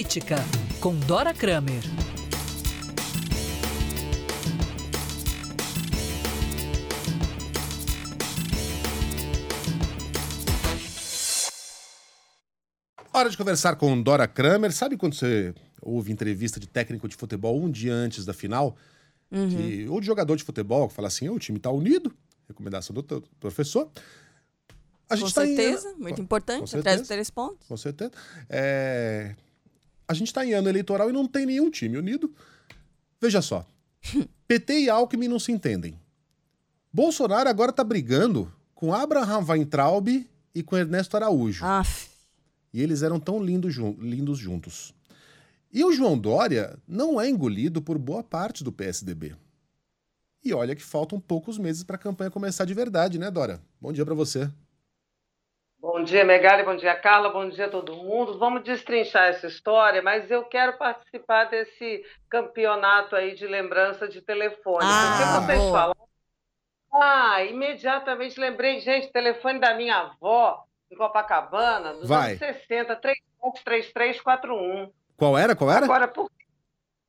Política com Dora Kramer. Hora de conversar com Dora Kramer. Sabe quando você ouve entrevista de técnico de futebol um dia antes da final? Uhum. Que, ou de jogador de futebol que fala assim: o time tá unido. Recomendação do professor. A Com tá em- certeza, muito Com importante, atrás dos três pontos. Com certeza. É, A gente está em ano eleitoral e não tem nenhum time unido. Veja só. PT e Alckmin não se entendem. Bolsonaro agora tá brigando com Abraham Weintraub e com Ernesto Araújo. Aff, E eles eram tão lindos, jun- lindos juntos. E o João Dória não é engolido por boa parte do PSDB. E olha que faltam poucos meses para a campanha começar de verdade, né, Dora? Bom dia para você. Bom dia, Megali, bom dia, Carla, bom dia a todo mundo. Vamos destrinchar essa história, mas eu quero participar desse campeonato aí de lembrança de telefone. Ah, porque vocês boa. falam. Ah, imediatamente lembrei, gente, telefone da minha avó em Copacabana, dos Vai. anos 60, 373341. Qual era? Qual era? Agora, por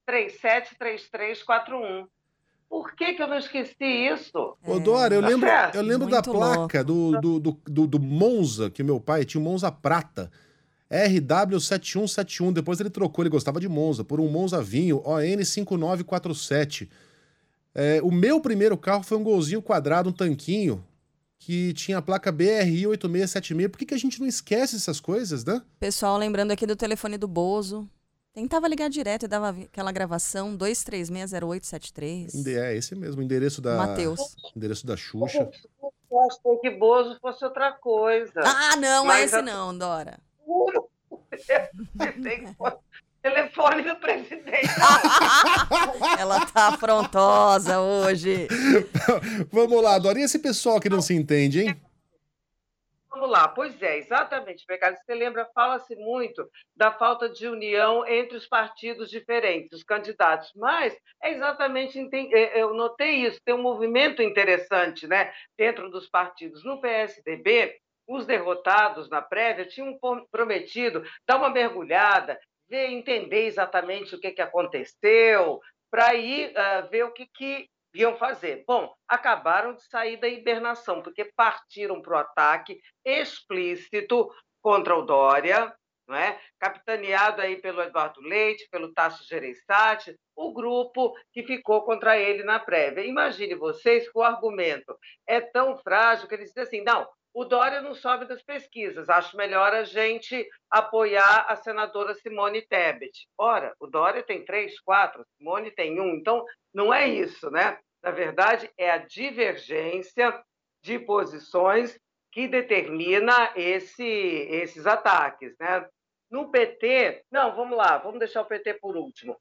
373341. Por que, que eu não esqueci isso? Ô, Dora, eu Tá lembro, eu lembro da placa do, do, do, do, do Monza, que meu pai tinha um Monza prata. RW7171. Depois ele trocou, ele gostava de Monza, por um Monza Vinho ON5947. É, o meu primeiro carro foi um golzinho quadrado, um tanquinho, que tinha a placa BRI 8676. Por que, que a gente não esquece essas coisas, né? pessoal lembrando aqui do telefone do Bozo. Tentava ligar direto e dava aquela gravação 2360873. Ende- É esse mesmo, o endereço da. Matheus. Endereço da Xuxa. Eu achei que Bozo fosse outra coisa. Ah, não, Mas é esse a- não, Dora. Juro. Tem que pôr telefone do presidente. Ela tá afrontosa hoje. Vamos lá, Dora. E esse pessoal que não se entende, hein? Lá, pois é, exatamente, Pecado. Você lembra, fala-se muito da falta de união entre os partidos diferentes, os candidatos, mas é exatamente, enten- é, eu notei isso, tem um movimento interessante né, dentro dos partidos. No PSDB, os derrotados na prévia tinham prometido dar uma mergulhada, ver, entender exatamente o que, que aconteceu, para aí ah, ver o que, que iam fazer. Bom, acabaram de sair da hibernação, porque partiram para o ataque explícito contra o Dória, não é? capitaneado aí pelo Eduardo Leite, pelo Tasso Gereissati, o grupo que ficou contra ele na prévia. Imagine vocês que o argumento é tão frágil que eles dizem assim, não, o Dória não sobe das pesquisas, acho melhor a gente apoiar a senadora Simone Tebet. Ora, o Dória tem três, quatro, Simone tem um, então não é isso, né? Na verdade, é a divergência de posições que determina esse, esses ataques, né? No PT, não, vamos lá, vamos deixar o PT por último.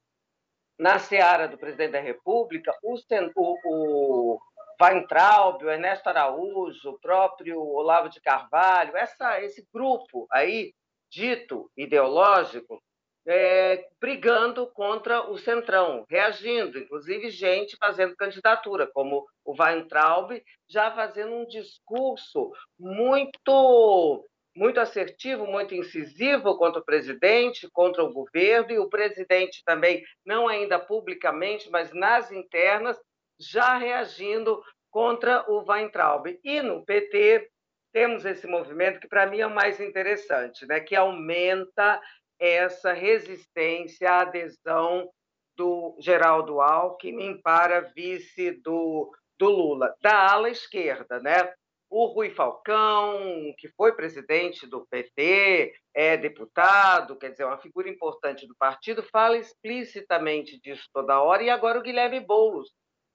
Na seara do presidente da República, o, o, o Weintraub, o Ernesto Araújo, o próprio Olavo de Carvalho, essa, esse grupo aí, dito ideológico, é, brigando contra o Centrão, reagindo, inclusive gente fazendo candidatura, como o Weintraub, já fazendo um discurso muito muito assertivo, muito incisivo contra o presidente, contra o governo, e o presidente também, não ainda publicamente, mas nas internas, já reagindo contra o Weintraub. E no PT, temos esse movimento que, para mim, é o mais interessante, né? que aumenta essa resistência à adesão do Geraldo Alckmin para vice do, do Lula, da ala esquerda, né? O Rui Falcão, que foi presidente do PT, é deputado, quer dizer, uma figura importante do partido, fala explicitamente disso toda hora. E agora o Guilherme Boulos,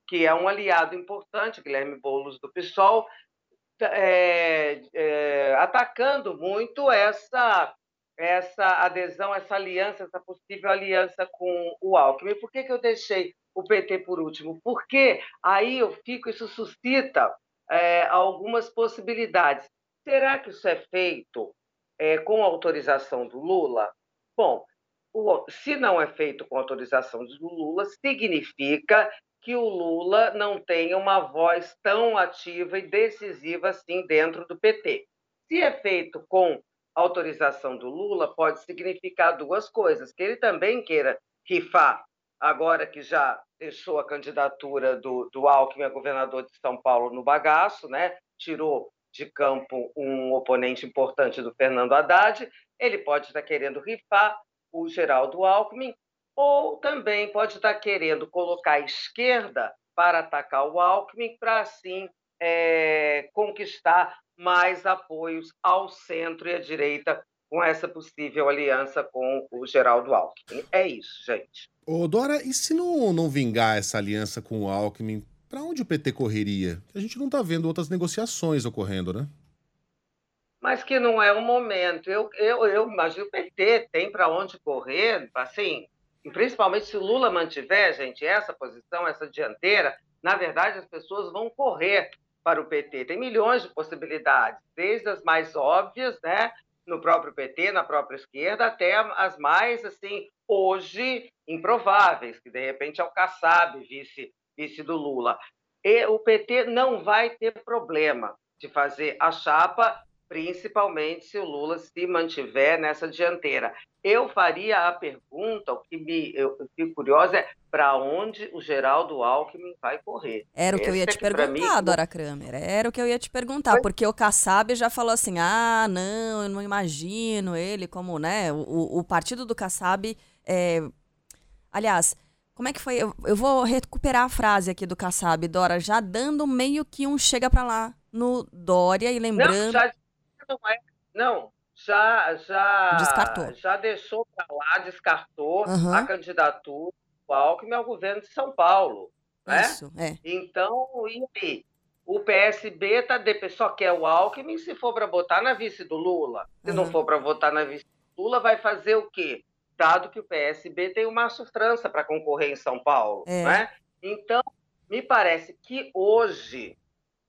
que é um aliado importante, Guilherme Boulos do PSOL, é, é, atacando muito essa essa adesão, essa aliança, essa possível aliança com o Alckmin. Por que, que eu deixei o PT por último? Porque aí eu fico, isso suscita é, algumas possibilidades. Será que isso é feito é, com autorização do Lula? Bom, o, se não é feito com autorização do Lula, significa que o Lula não tem uma voz tão ativa e decisiva assim dentro do PT. Se é feito com autorização do Lula, pode significar duas coisas: que ele também queira rifar, agora que já deixou a candidatura do, do Alckmin a governador de São Paulo no bagaço, né? tirou de campo um oponente importante do Fernando Haddad, ele pode estar querendo rifar o Geraldo Alckmin, ou também pode estar querendo colocar a esquerda para atacar o Alckmin, para assim é, conquistar mais apoios ao centro e à direita com essa possível aliança com o Geraldo Alckmin. É isso, gente. Ô, Dora, e se não, não vingar essa aliança com o Alckmin, para onde o PT correria? A gente não está vendo outras negociações ocorrendo, né? Mas que não é o momento. Eu, eu, eu imagino o PT tem para onde correr, assim, principalmente se Lula mantiver, gente, essa posição, essa dianteira, na verdade as pessoas vão correr para o PT. Tem milhões de possibilidades, desde as mais óbvias, né, no próprio PT, na própria esquerda, até as mais, assim, hoje improváveis, que de repente é o Kassab, vice, vice do Lula. E o PT não vai ter problema de fazer a chapa principalmente se o Lula se mantiver nessa dianteira. Eu faria a pergunta, o que me eu, fico curiosa é para onde o Geraldo Alckmin vai correr. Era o que eu ia é te perguntar, mim, Dora Kramer. Era o que eu ia te perguntar, foi? porque o Kassab já falou assim: ah, não, eu não imagino ele como, né? O, o partido do Kassab. É... Aliás, como é que foi? Eu, eu, vou recuperar a frase aqui do Kassab, Dora, já dando meio que um chega para lá no Dória e lembrando. Não, já não é. Não, já, já, descartou. já deixou para lá, descartou uhum. a candidatura do Alckmin ao governo de São Paulo. Né? Isso, é. Então, e o PSB tá de, só quer o Alckmin se for para votar na vice do Lula. Se uhum. não for para votar na vice do Lula, vai fazer o quê? Dado que o PSB tem o Márcio França para concorrer em São Paulo. É. Né? Então, me parece que hoje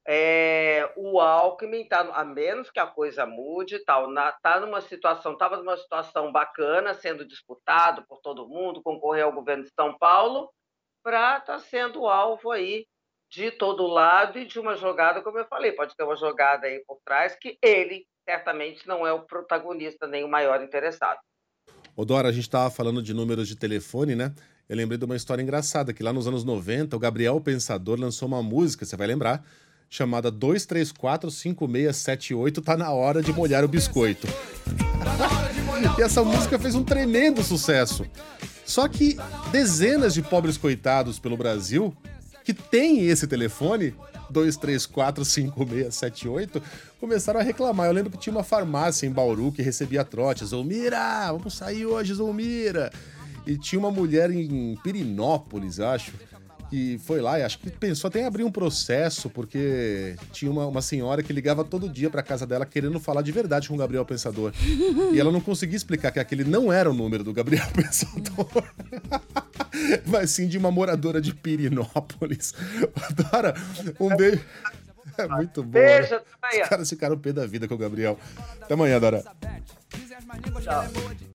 é, o Alckmin está, a menos que a coisa mude, tal, está numa situação, estava numa situação bacana, sendo disputado por todo mundo, concorrer ao governo de São Paulo, para estar tá sendo alvo aí de todo lado e de uma jogada, como eu falei, pode ter uma jogada aí por trás que ele certamente não é o protagonista nem o maior interessado. Ô Dora, a gente estava falando de números de telefone, né? Eu lembrei de uma história engraçada, que lá nos anos 90, o Gabriel Pensador lançou uma música, você vai lembrar, chamada 2345678 Tá na hora de molhar o biscoito. e essa música fez um tremendo sucesso. Só que dezenas de pobres coitados pelo Brasil que têm esse telefone 2345678 começaram a reclamar. Eu lembro que tinha uma farmácia em Bauru que recebia trotes. Zulmira, vamos sair hoje, Zulmira. E tinha uma mulher em Pirinópolis, acho, que foi lá e acho que pensou até em abrir um processo, porque tinha uma, uma senhora que ligava todo dia para casa dela querendo falar de verdade com o Gabriel Pensador. e ela não conseguia explicar que aquele não era o número do Gabriel Pensador, mas sim de uma moradora de Pirinópolis. Dora, um beijo. É muito bom. Beijo, né? Os caras ficaram pé da vida com o Gabriel. Até amanhã, Dora. Tchau.